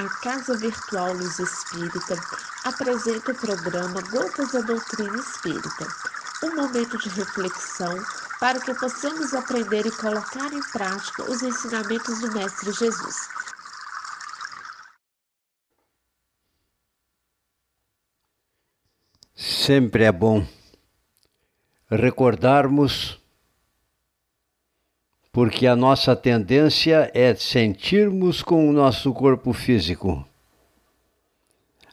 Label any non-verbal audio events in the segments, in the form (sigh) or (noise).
A Casa Virtual Luz Espírita apresenta o programa Gotas da Doutrina Espírita, um momento de reflexão para que possamos aprender e colocar em prática os ensinamentos do Mestre Jesus. Sempre é bom recordarmos porque a nossa tendência é sentirmos com o nosso corpo físico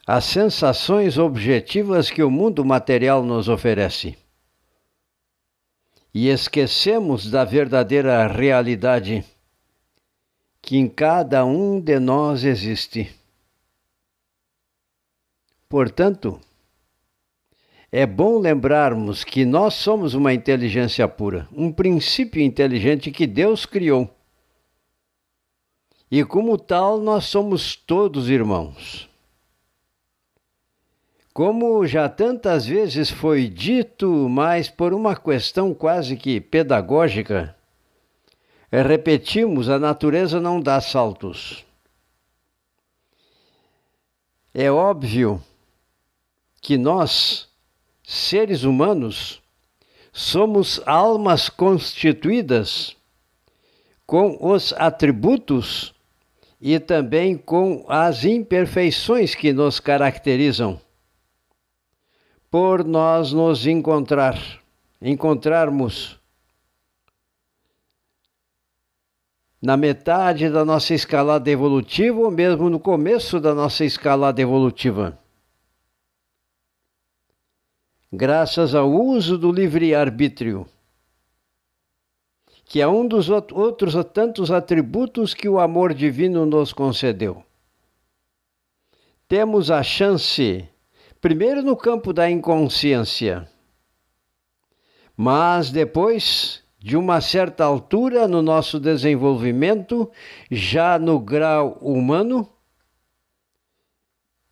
as sensações objetivas que o mundo material nos oferece. E esquecemos da verdadeira realidade que em cada um de nós existe. Portanto, é bom lembrarmos que nós somos uma inteligência pura, um princípio inteligente que Deus criou. E como tal, nós somos todos irmãos. Como já tantas vezes foi dito, mas por uma questão quase que pedagógica, repetimos: a natureza não dá saltos. É óbvio que nós, seres humanos, somos almas constituídas com os atributos e também com as imperfeições que nos caracterizam. Por nós nos encontrar, encontrarmos na metade da nossa escalada evolutiva ou mesmo no começo da nossa escalada evolutiva graças ao uso do livre-arbítrio, que é um dos outros tantos atributos que o amor divino nos concedeu. Temos a chance, primeiro no campo da inconsciência, mas depois, de uma certa altura no nosso desenvolvimento, já no grau humano,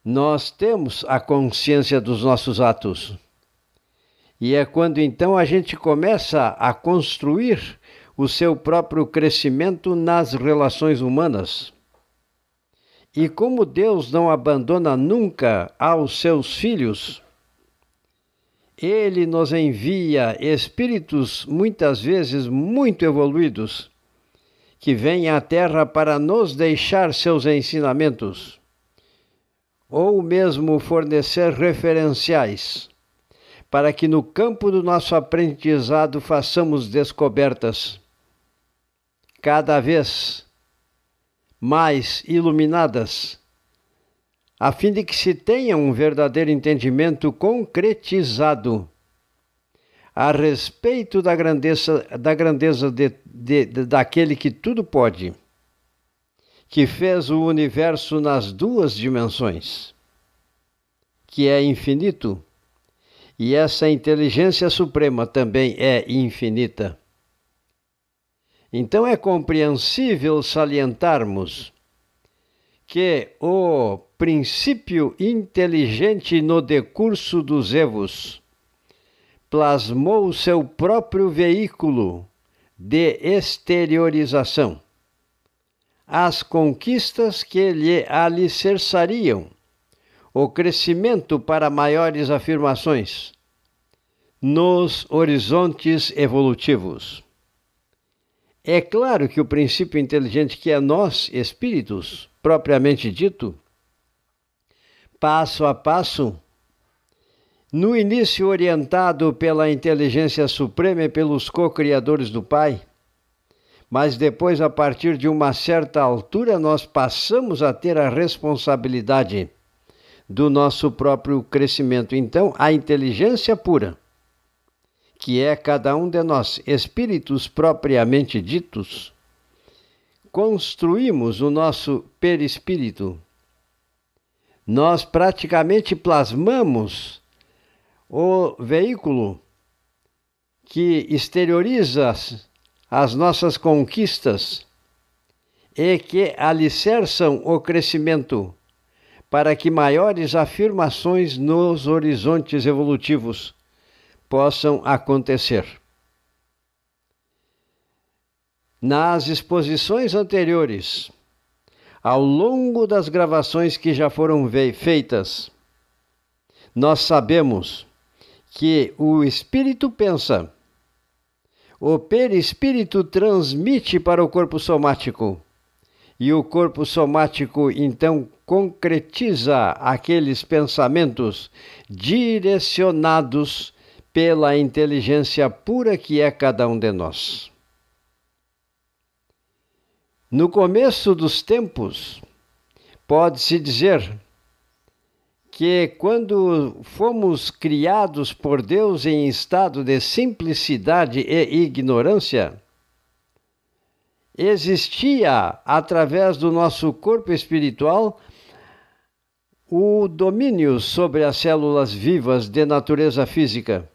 nós temos a consciência dos nossos atos. E é quando então a gente começa a construir o seu próprio crescimento nas relações humanas. E como Deus não abandona nunca aos seus filhos, ele nos envia espíritos muitas vezes muito evoluídos que vêm à Terra para nos deixar seus ensinamentos, ou mesmo fornecer referenciais para que no campo do nosso aprendizado façamos descobertas. Cada vez mais iluminadas, a fim de que se tenha um verdadeiro entendimento concretizado a respeito da grandeza, da grandeza de, de, de, daquele que tudo pode, que fez o universo nas duas dimensões, que é infinito e essa inteligência suprema também é infinita. Então é compreensível salientarmos que o princípio inteligente no decurso dos evos plasmou seu próprio veículo de exteriorização, as conquistas que lhe alicerçariam o crescimento para maiores afirmações nos horizontes evolutivos. É claro que o princípio inteligente que é nós, espíritos, propriamente dito, passo a passo, no início orientado pela inteligência suprema e pelos co-criadores do Pai, mas depois, a partir de uma certa altura, nós passamos a ter a responsabilidade do nosso próprio crescimento. Então, a inteligência pura, que é cada um de nós, espíritos propriamente ditos, construímos o nosso perispírito. Nós praticamente plasmamos o veículo que exterioriza as nossas conquistas e que alicerçam o crescimento para que maiores afirmações nos horizontes evolutivos possam acontecer. Nas exposições anteriores, ao longo das gravações que já foram feitas, nós sabemos que o espírito pensa, o perispírito transmite para o corpo somático e o corpo somático então concretiza aqueles pensamentos direcionados pela inteligência pura que é cada um de nós. No começo dos tempos, pode-se dizer que quando fomos criados por Deus em estado de simplicidade e ignorância, existia através do nosso corpo espiritual o domínio sobre as células vivas de natureza física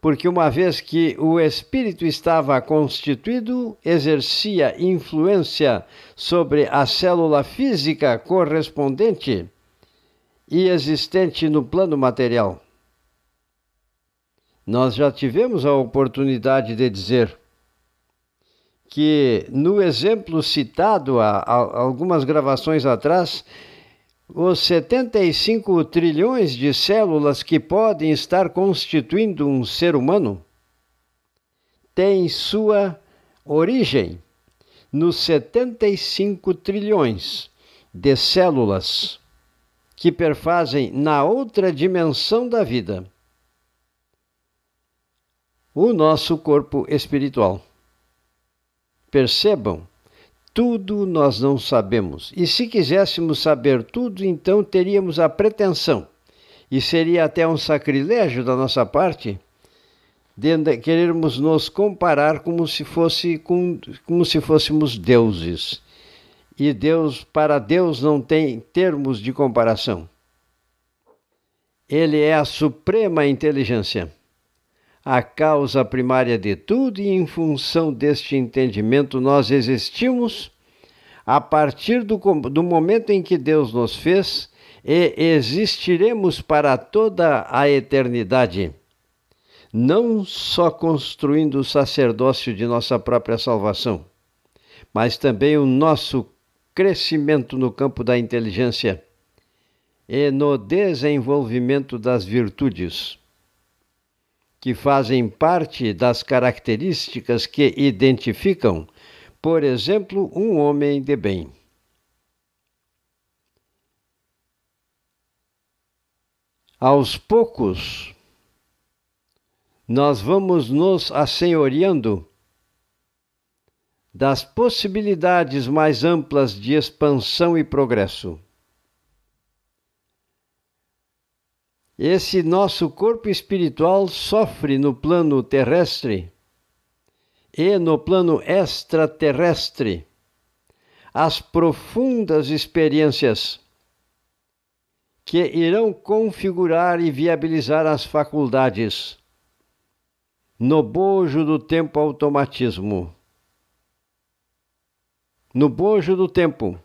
porque uma vez que o espírito estava constituído, exercia influência sobre a célula física correspondente e existente no plano material. Nós já tivemos a oportunidade de dizer que, no exemplo citado há, algumas gravações atrás, os 75 trilhões de células que podem estar constituindo um ser humano têm sua origem nos 75 trilhões de células que perfazem na outra dimensão da vida o nosso corpo espiritual. Percebam tudo nós não sabemos. E se quiséssemos saber tudo, então teríamos a pretensão, e seria até um sacrilégio da nossa parte, de querermos nos comparar como se, fosse, com, como se fôssemos deuses. E Deus, para Deus, não tem termos de comparação. Ele é a suprema inteligência a causa primária de tudo, e em função deste entendimento nós existimos a partir do, do momento em que Deus nos fez e existiremos para toda a eternidade, não só construindo o sacerdócio de nossa própria salvação, mas também o nosso crescimento no campo da inteligência e no desenvolvimento das virtudes que fazem parte das características que identificam, por exemplo, um homem de bem. Aos poucos, nós vamos nos assenhoreando das possibilidades mais amplas de expansão e progresso. Esse nosso corpo espiritual sofre no plano terrestre e no plano extraterrestre as profundas experiências que irão configurar e viabilizar as faculdades no bojo do tempo automatismo. No bojo do tempo,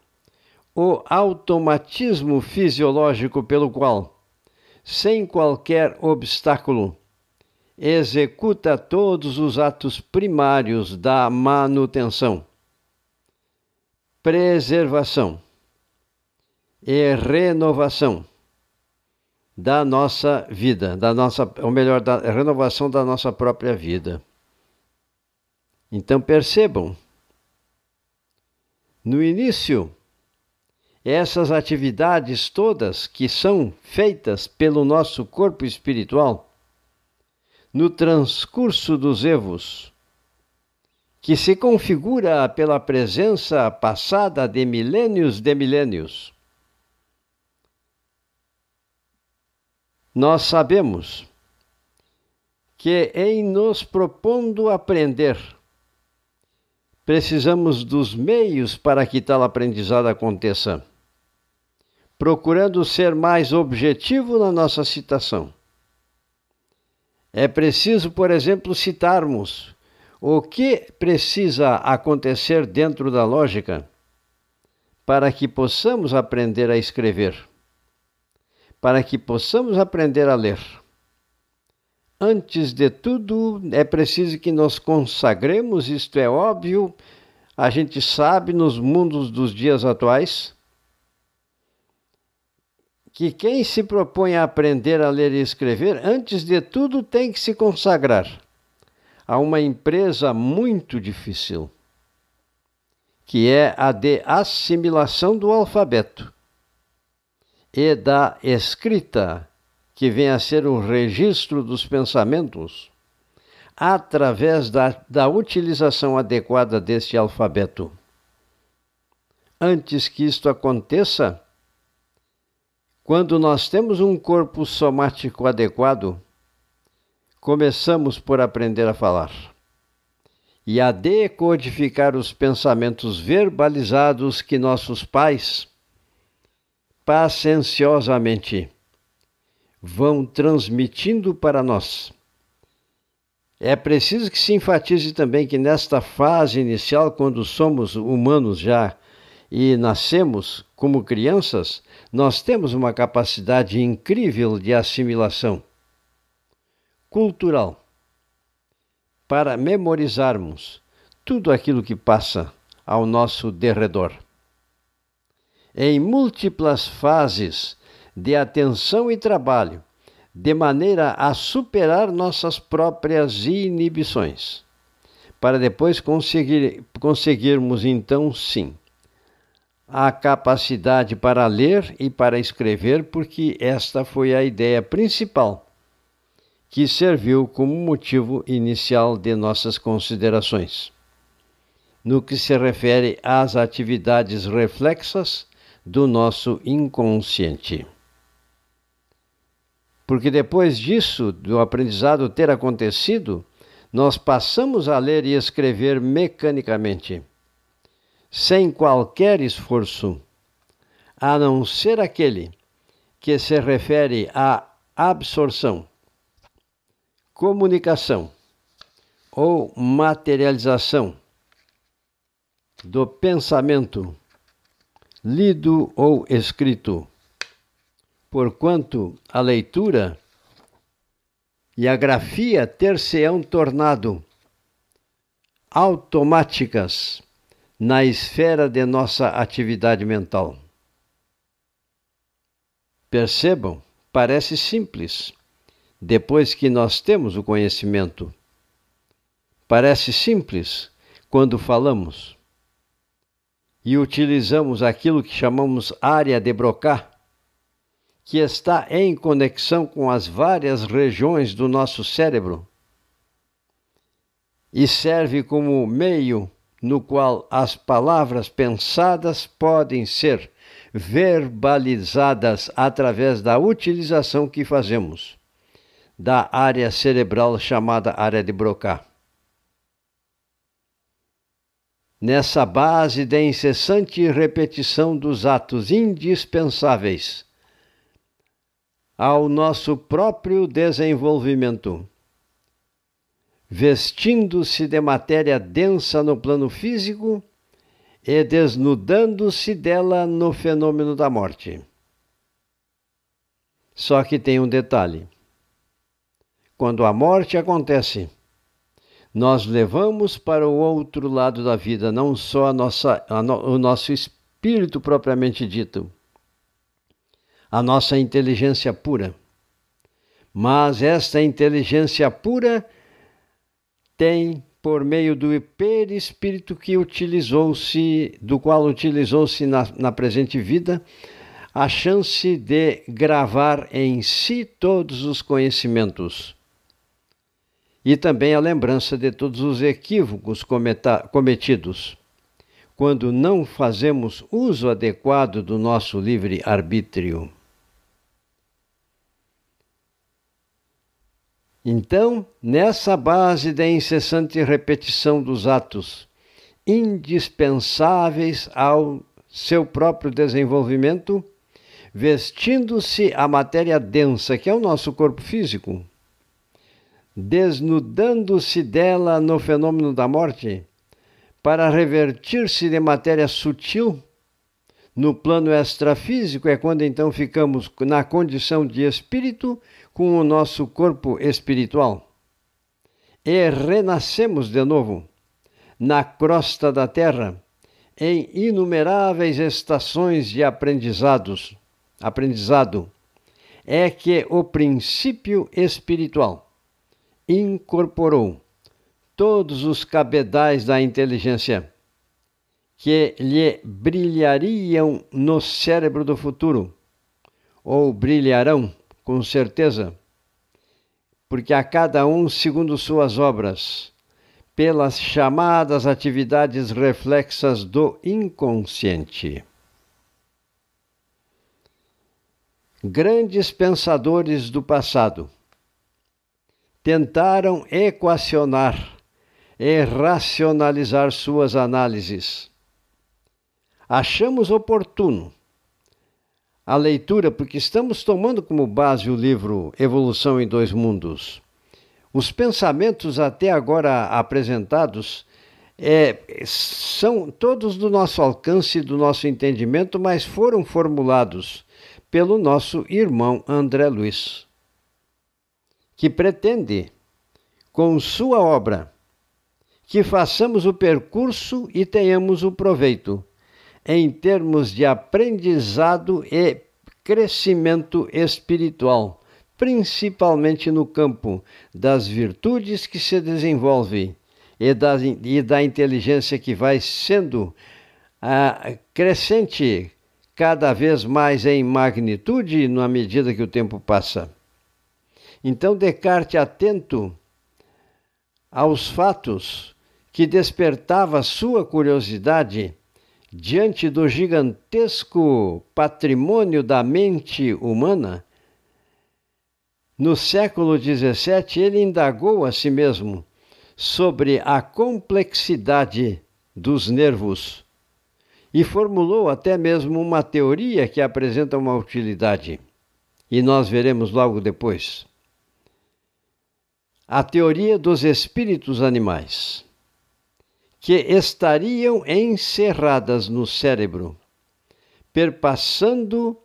o automatismo fisiológico pelo qual sem qualquer obstáculo. Executa todos os atos primários da manutenção, preservação e renovação da nossa vida, da nossa, ou melhor, da renovação da nossa própria vida. Então percebam, no início essas atividades todas que são feitas pelo nosso corpo espiritual, no transcurso dos evos, que se configura pela presença passada de milênios de milênios. Nós sabemos que, em nos propondo aprender, precisamos dos meios para que tal aprendizado aconteça procurando ser mais objetivo na nossa citação. É preciso, por exemplo, citarmos o que precisa acontecer dentro da lógica para que possamos aprender a escrever, para que possamos aprender a ler. Antes de tudo, é preciso que nos consagremos, isto é óbvio, a gente sabe nos mundos dos dias atuais que quem se propõe a aprender a ler e escrever, antes de tudo tem que se consagrar a uma empresa muito difícil, que é a de assimilação do alfabeto e da escrita, que vem a ser o registro dos pensamentos, através da, da utilização adequada deste alfabeto. Antes que isto aconteça, quando nós temos um corpo somático adequado, começamos por aprender a falar e a decodificar os pensamentos verbalizados que nossos pais pacienciosamente vão transmitindo para nós. É preciso que se enfatize também que nesta fase inicial, quando somos humanos já e nascemos como crianças, nós temos uma capacidade incrível de assimilação cultural para memorizarmos tudo aquilo que passa ao nosso derredor. Em múltiplas fases de atenção e trabalho, de maneira a superar nossas próprias inibições, para depois conseguir, conseguirmos então sim a capacidade para ler e para escrever, porque esta foi a ideia principal que serviu como motivo inicial de nossas considerações. No que se refere às atividades reflexas do nosso inconsciente. Porque depois disso, do aprendizado ter acontecido, nós passamos a ler e escrever mecanicamente sem qualquer esforço, a não ser aquele que se refere à absorção, comunicação ou materialização do pensamento lido ou escrito, porquanto a leitura e a grafia ter-se-ão tornado automáticas na esfera de nossa atividade mental. Percebam, parece simples, depois que nós temos o conhecimento. Parece simples quando falamos e utilizamos aquilo que chamamos área de Broca, que está em conexão com as várias regiões do nosso cérebro e serve como meio no qual as palavras pensadas podem ser verbalizadas através da utilização que fazemos da área cerebral chamada área de Broca. Nessa base de incessante repetição dos atos indispensáveis ao nosso próprio desenvolvimento vestindo-se de matéria densa no plano físico e desnudando-se dela no fenômeno da morte. Só que tem um detalhe: quando a morte acontece, nós levamos para o outro lado da vida não só a nossa, a no, o nosso espírito propriamente dito, a nossa inteligência pura, mas esta inteligência pura tem por meio do perispírito que utilizou-se, do qual utilizou-se na, na presente vida, a chance de gravar em si todos os conhecimentos. E também a lembrança de todos os equívocos cometa, cometidos. Quando não fazemos uso adequado do nosso livre Então, nessa base da incessante repetição dos atos indispensáveis ao seu próprio desenvolvimento, vestindo-se a matéria densa, que é o nosso corpo físico, desnudando-se dela no fenômeno da morte, para revertir-se de matéria sutil no plano extrafísico, é quando então ficamos na condição de espírito com o nosso corpo espiritual. E renascemos de novo na crosta da terra, em inumeráveis estações de aprendizados, aprendizado, é que o princípio espiritual incorporou todos os cabedais da inteligência que lhe brilhariam no cérebro do futuro, ou brilharão com certeza, porque a cada um segundo suas obras, pelas chamadas atividades reflexas do inconsciente. Grandes pensadores do passado tentaram equacionar e racionalizar suas análises. Achamos oportuno a leitura, porque estamos tomando como base o livro Evolução em Dois Mundos. Os pensamentos até agora apresentados é, são todos do nosso alcance, do nosso entendimento, mas foram formulados pelo nosso irmão André Luiz, que pretende, com sua obra, que façamos o percurso e tenhamos o proveito em termos de aprendizado e crescimento espiritual, principalmente no campo das virtudes que se desenvolvem e da, e da inteligência que vai sendo ah, crescente cada vez mais em magnitude na medida que o tempo passa. Então, Descartes, atento aos fatos que despertava sua curiosidade diante do gigantesco patrimônio da mente humana, no século XVII ele indagou a si mesmo sobre a complexidade dos nervos e formulou até mesmo uma teoria que apresenta uma utilidade. E nós veremos logo depois. A teoria dos espíritos animais, que estariam encerradas no cérebro, perpassando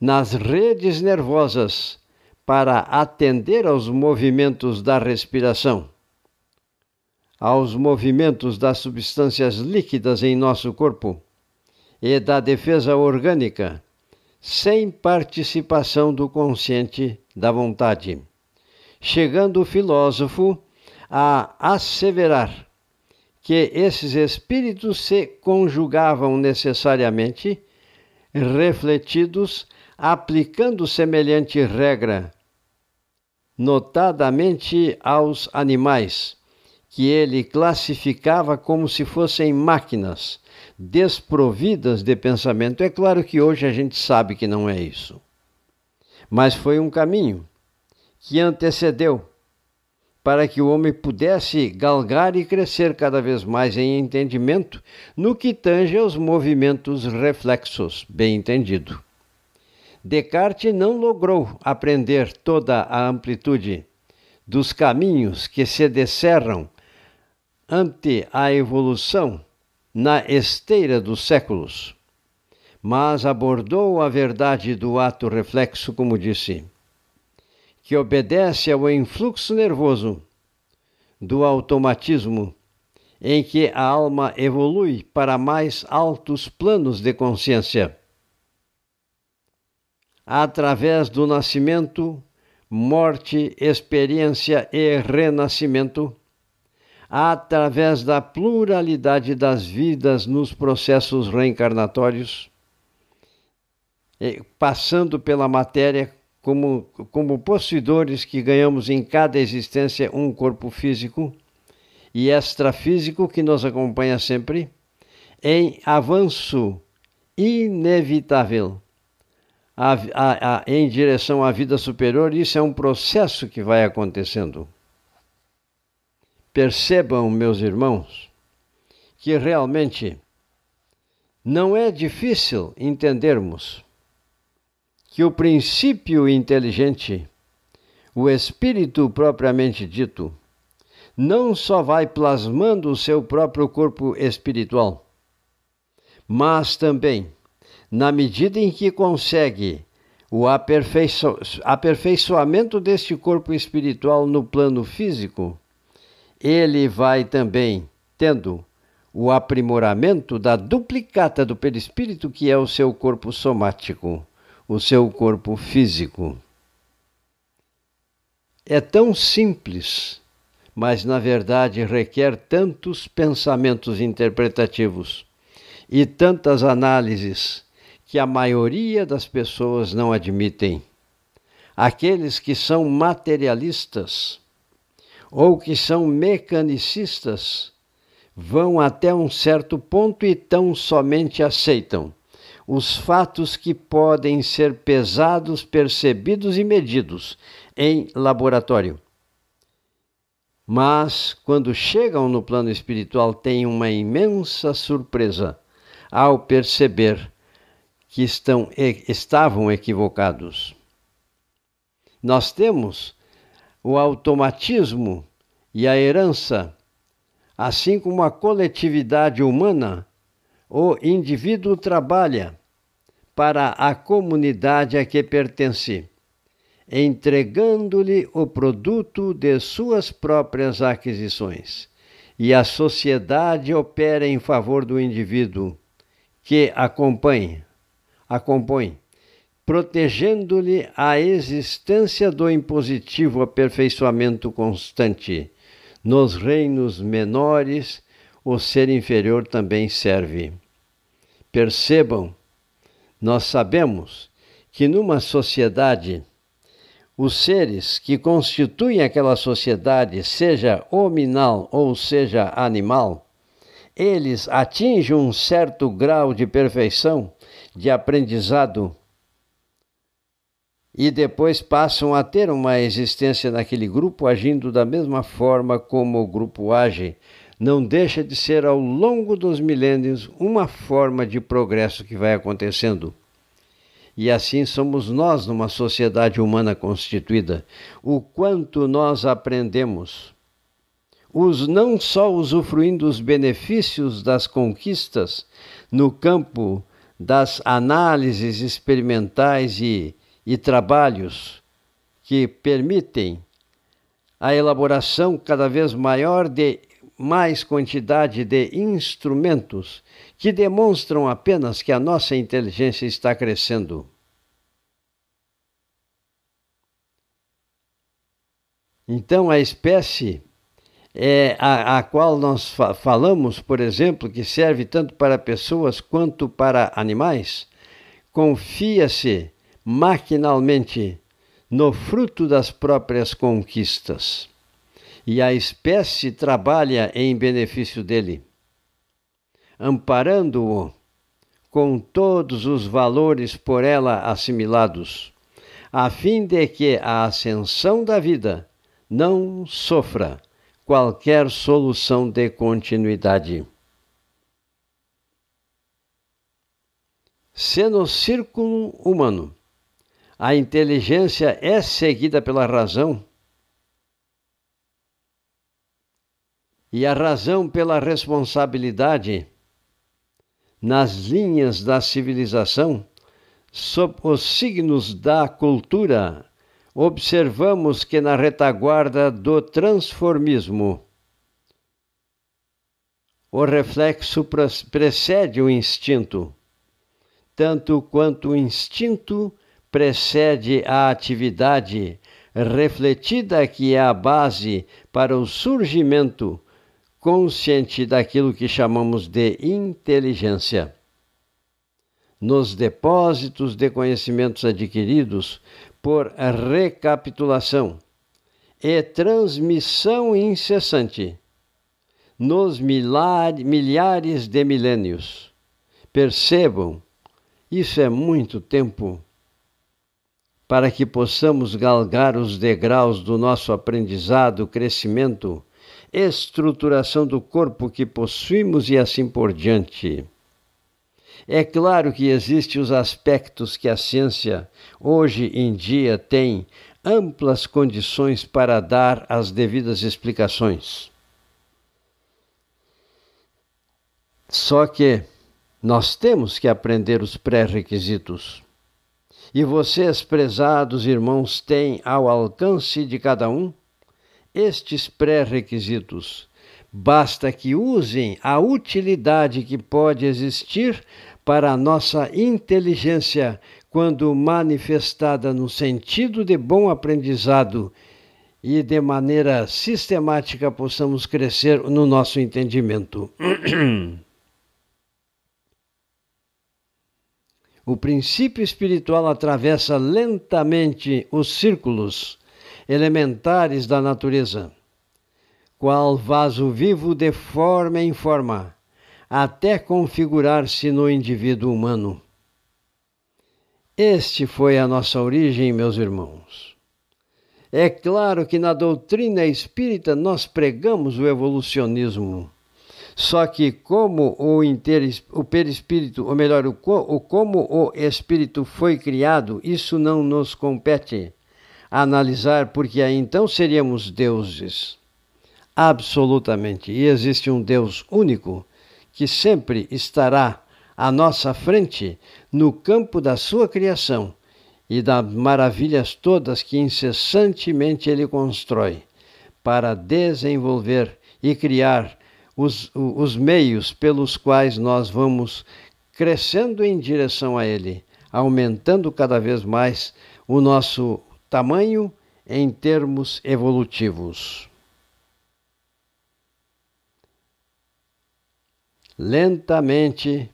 nas redes nervosas para atender aos movimentos da respiração aos movimentos das substâncias líquidas em nosso corpo e da defesa orgânica, sem participação do consciente da vontade, chegando o filósofo a asseverar que esses espíritos se conjugavam necessariamente, refletidos, aplicando semelhante regra, notadamente aos animais que ele classificava como se fossem máquinas desprovidas de pensamento. É claro que hoje a gente sabe que não é isso. Mas foi um caminho que antecedeu para que o homem pudesse galgar e crescer cada vez mais em entendimento no que tange aos movimentos reflexos, bem entendido. Descartes não logrou aprender toda a amplitude dos caminhos que se descerram ante a evolução na esteira dos séculos, mas abordou a verdade do ato reflexo, como disse, que obedece ao influxo nervoso do automatismo em que a alma evolui para mais altos planos de consciência. Através do nascimento, morte, experiência e renascimento, através da pluralidade das vidas nos processos reencarnatórios, passando pela matéria como, como possuidores que ganhamos em cada existência um corpo físico e extrafísico que nos acompanha sempre, em avanço inevitável a, a, a, em direção à vida superior, isso é um processo que vai acontecendo. Percebam, meus irmãos, que realmente não é difícil entendermos que o princípio inteligente, o espírito propriamente dito, não só vai plasmando o seu próprio corpo espiritual, mas também, na medida em que consegue o aperfeiço aperfeiçoamento deste corpo espiritual no plano físico, ele vai também tendo o aprimoramento da duplicata do perispírito, que é o seu corpo somático, o seu corpo físico. É tão simples, mas na verdade requer tantos pensamentos interpretativos e tantas análises que a maioria das pessoas não admitem. Aqueles que são materialistas ou que são mecanicistas vão até um certo ponto e tão somente aceitam os fatos que podem ser pesados, percebidos e medidos em laboratório. Mas, quando chegam no plano espiritual, têm uma imensa surpresa ao perceber que estão, estavam equivocados. Nós temos o automatismo e a herança Assim como a coletividade humana, o indivíduo trabalha para a comunidade a que pertence, entregando-lhe o produto de suas próprias aquisições. E a sociedade opera em favor do indivíduo que acompanha, acompanha protegendo-lhe a existência do impositivo aperfeiçoamento constante nos reinos menores, o ser inferior também serve. Percebam, nós sabemos que numa sociedade, os seres que constituem aquela sociedade, seja hominal ou seja animal, eles atingem um certo grau de perfeição, de aprendizado e depois passam a ter uma existência naquele grupo agindo da mesma forma como o grupo age, não deixa de ser ao longo dos milênios uma forma de progresso que vai acontecendo. E assim somos nós numa sociedade humana constituída. O quanto nós aprendemos, os não só usufruindo os benefícios das conquistas no campo das análises experimentais e e trabalhos que permitem a elaboração cada vez maior de mais quantidade de instrumentos que demonstram apenas que a nossa inteligência está crescendo. Então, a espécie é a, a qual nós fa falamos, por exemplo, que serve tanto para pessoas quanto para animais, confia-se maquinalmente no fruto das próprias conquistas. E a espécie trabalha em benefício dele, amparando-o com todos os valores por ela assimilados, a fim de que a ascensão da vida não sofra qualquer solução de continuidade. Se no círculo humano a inteligência é seguida pela razão e a razão pela responsabilidade nas linhas da civilização, sob os signos da cultura, observamos que na retaguarda do transformismo, o reflexo precede o instinto, tanto quanto o instinto precede a atividade refletida que é a base para o surgimento consciente daquilo que chamamos de inteligência. Nos depósitos de conhecimentos adquiridos por recapitulação e transmissão incessante, nos milhares de milênios. Percebam, isso é muito tempo para que possamos galgar os degraus do nosso aprendizado, crescimento, estruturação do corpo que possuímos e assim por diante. É claro que existem os aspectos que a ciência hoje em dia tem amplas condições para dar as devidas explicações. Só que nós temos que aprender os pré-requisitos e vocês, prezados irmãos, têm ao alcance de cada um estes pré-requisitos. Basta que usem a utilidade que pode existir para a nossa inteligência quando manifestada no sentido de bom aprendizado e de maneira sistemática possamos crescer no nosso entendimento. (clears throat) o princípio espiritual atravessa lentamente os círculos elementares da natureza, qual vaso vivo de forma em forma, até configurar-se no indivíduo humano. Este foi a nossa origem, meus irmãos. É claro que na doutrina espírita nós pregamos o evolucionismo. Só que como o, inter, o perispírito, ou melhor, o, o como o espírito foi criado, isso não nos compete analisar, porque aí então seríamos deuses. Absolutamente. E existe um Deus único que sempre estará à nossa frente no campo da sua criação e das maravilhas todas que incessantemente ele constrói para desenvolver e criar os, os meios pelos quais nós vamos crescendo em direção a ele, aumentando cada vez mais o nosso tamanho em termos evolutivos. Lentamente,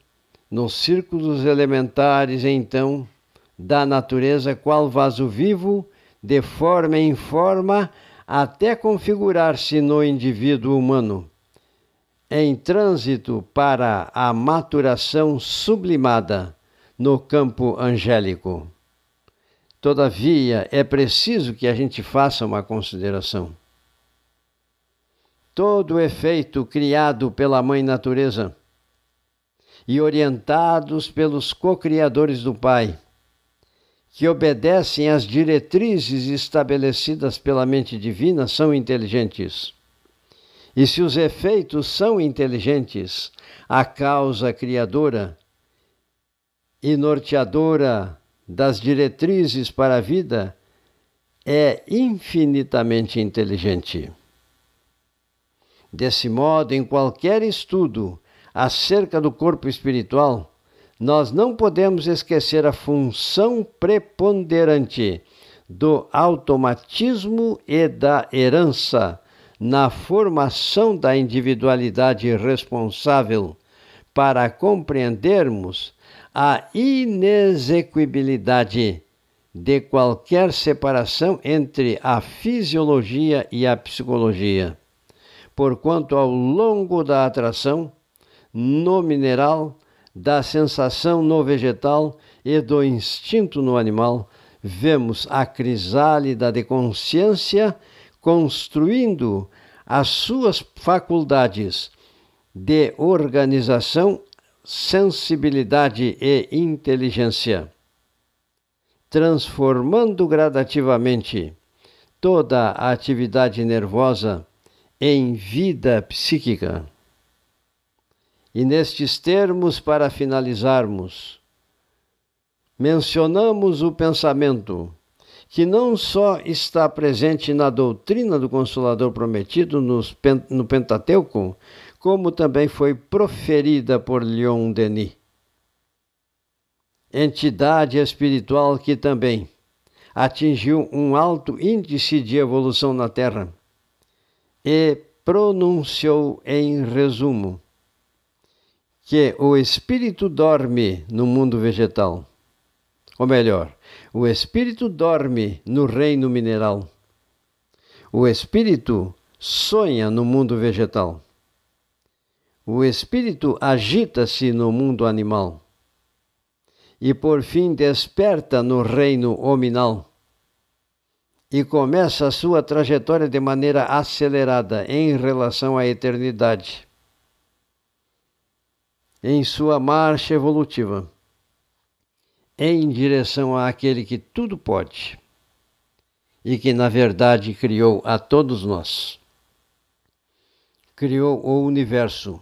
nos círculos elementares, então, da natureza, qual vaso vivo, de forma em forma, até configurar-se no indivíduo humano, em trânsito para a maturação sublimada no campo angélico. Todavia, é preciso que a gente faça uma consideração. Todo efeito criado pela Mãe Natureza e orientados pelos co-criadores do Pai que obedecem às diretrizes estabelecidas pela mente divina são inteligentes. E se os efeitos são inteligentes, a causa criadora e norteadora das diretrizes para a vida é infinitamente inteligente. Desse modo, em qualquer estudo acerca do corpo espiritual, nós não podemos esquecer a função preponderante do automatismo e da herança na formação da individualidade responsável para compreendermos a inexequibilidade de qualquer separação entre a fisiologia e a psicologia. Porquanto, ao longo da atração, no mineral, da sensação no vegetal e do instinto no animal, vemos a crisálida de consciência construindo as suas faculdades de organização, sensibilidade e inteligência, transformando gradativamente toda a atividade nervosa em vida psíquica. E nestes termos, para finalizarmos, mencionamos o pensamento que não só está presente na doutrina do Consolador Prometido no Pentateuco, como também foi proferida por Leon Denis. Entidade espiritual que também atingiu um alto índice de evolução na Terra e pronunciou em resumo que o espírito dorme no mundo vegetal. Ou melhor, o espírito dorme no reino mineral. O espírito sonha no mundo vegetal. O espírito agita-se no mundo animal. E por fim desperta no reino hominal. E começa a sua trajetória de maneira acelerada em relação à eternidade em sua marcha evolutiva em direção àquele que tudo pode e que, na verdade, criou a todos nós. Criou o universo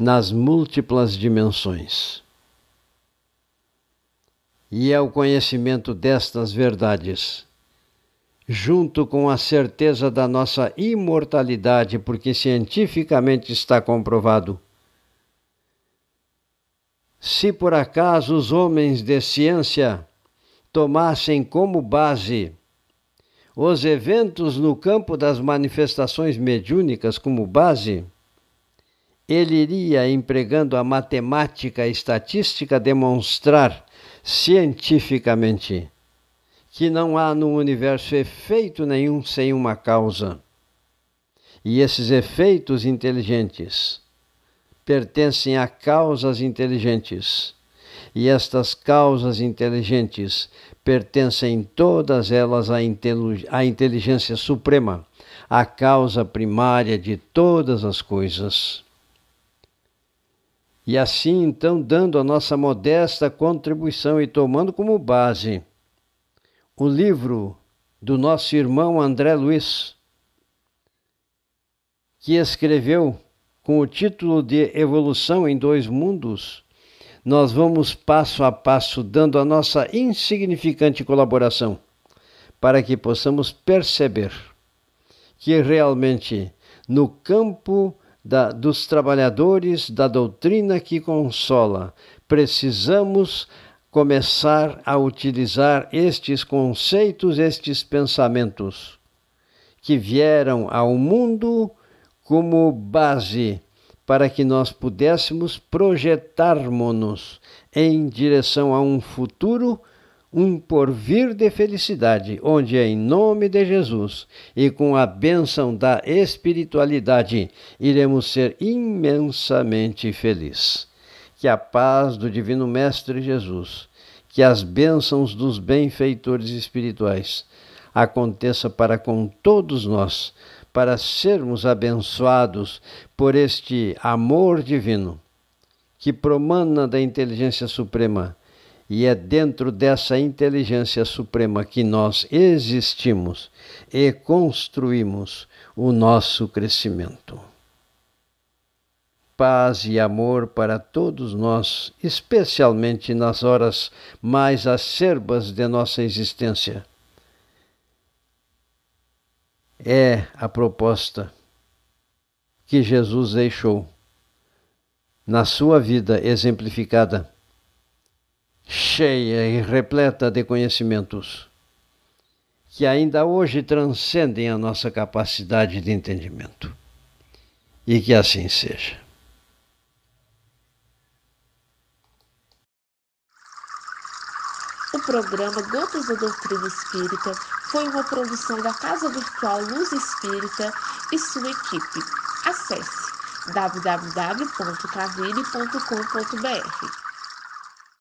nas múltiplas dimensões. E é o conhecimento destas verdades, junto com a certeza da nossa imortalidade, porque cientificamente está comprovado. Se por acaso os homens de ciência tomassem como base os eventos no campo das manifestações mediúnicas como base, ele iria, empregando a matemática e estatística, demonstrar cientificamente que não há no universo efeito nenhum sem uma causa. E esses efeitos inteligentes pertencem a causas inteligentes. E estas causas inteligentes pertencem todas elas à, inteligência suprema, à causa primária de todas as coisas. E assim, então, dando a nossa modesta contribuição e tomando como base o livro do nosso irmão André Luiz, que escreveu com o título de Evolução em Dois Mundos, nós vamos passo a passo dando a nossa insignificante colaboração para que possamos perceber que realmente no campo da, dos trabalhadores da doutrina que consola, precisamos começar a utilizar estes conceitos, estes pensamentos que vieram ao mundo como base para que nós pudéssemos projetarmos-nos em direção a um futuro um porvir de felicidade, onde em nome de Jesus e com a bênção da espiritualidade iremos ser imensamente felizes. Que a paz do Divino Mestre Jesus, que as bênçãos dos benfeitores espirituais aconteça para com todos nós, para sermos abençoados por este amor divino que promana da inteligência suprema e é dentro dessa inteligência suprema que nós existimos e construímos o nosso crescimento. Paz e amor para todos nós, especialmente nas horas mais acerbas de nossa existência. É a proposta que Jesus deixou na sua vida exemplificada cheia e repleta de conhecimentos que ainda hoje transcendem a nossa capacidade de entendimento. E que assim seja. O programa Gotas da Doutrina Espírita foi uma produção da Casa Virtual Luz Espírita e sua equipe. Acesse www.cavile.com.br.